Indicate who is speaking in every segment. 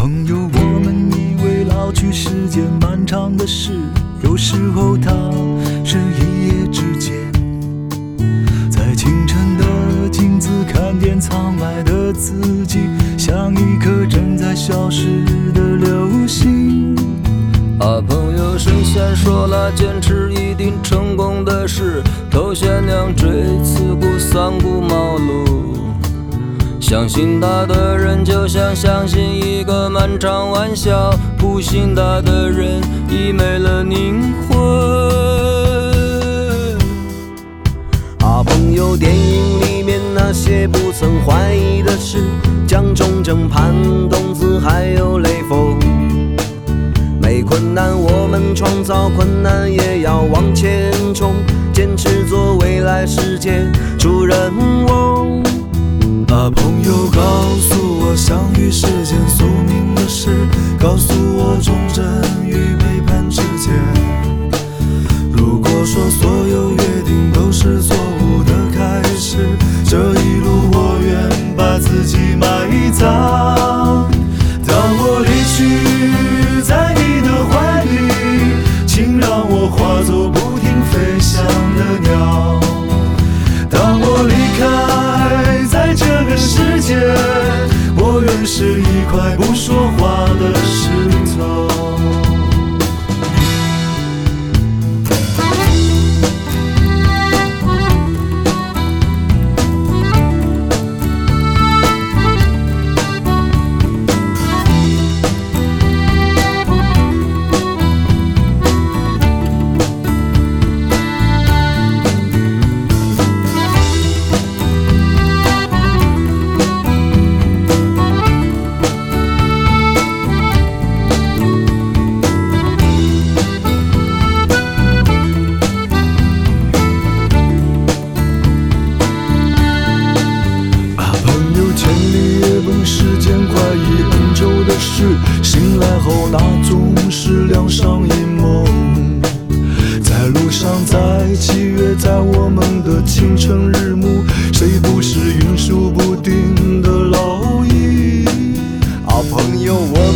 Speaker 1: 朋友，我们以为老去是件漫长的事，有时候它是一夜之间。在清晨的镜子看见苍白的自己，像一颗正在消失的流星。
Speaker 2: 啊，朋友，神仙说了，坚持一定成功的事，头悬梁锥相信他的人，就像相信一个漫长玩笑；不信他的人，已没了灵魂。
Speaker 3: 啊，朋友，电影里面那些不曾怀疑的事，蒋中正、潘冬子还有雷锋。没困难，我们创造困难，也要往前冲，坚持做未来世界主人翁。
Speaker 1: 啊，朋友，告诉我，相遇是件宿命的事，告诉我忠贞与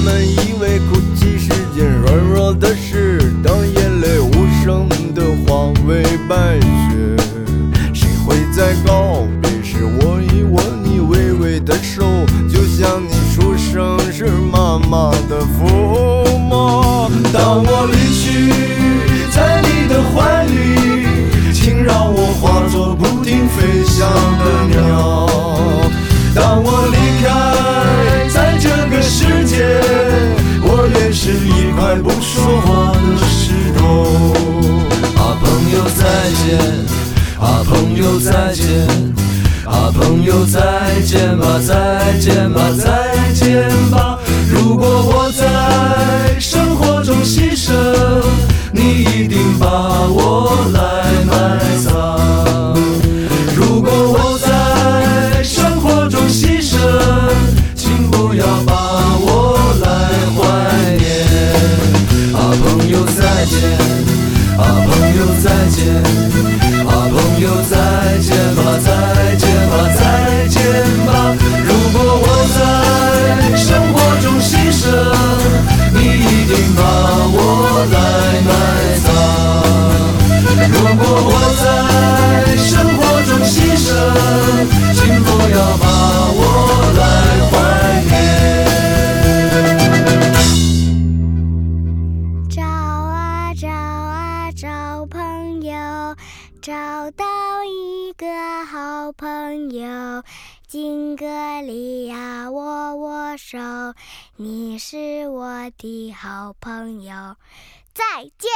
Speaker 1: 们
Speaker 3: 以为哭泣是件软弱的事，当眼泪无声的化为白雪，谁会在告别时握一握你微微的手，就像你出生时妈妈的
Speaker 2: 再见，啊，朋友再见吧，再见吧，再见吧。
Speaker 1: 如果我在生活中牺牲，你一定把我来埋葬。如果我在生活中牺牲，请不要把我来怀念。啊，朋友再见，啊，朋友再见，朋友再见吧。
Speaker 4: 找到一个好朋友，金格里亚握握手，你是我的好朋友，再见。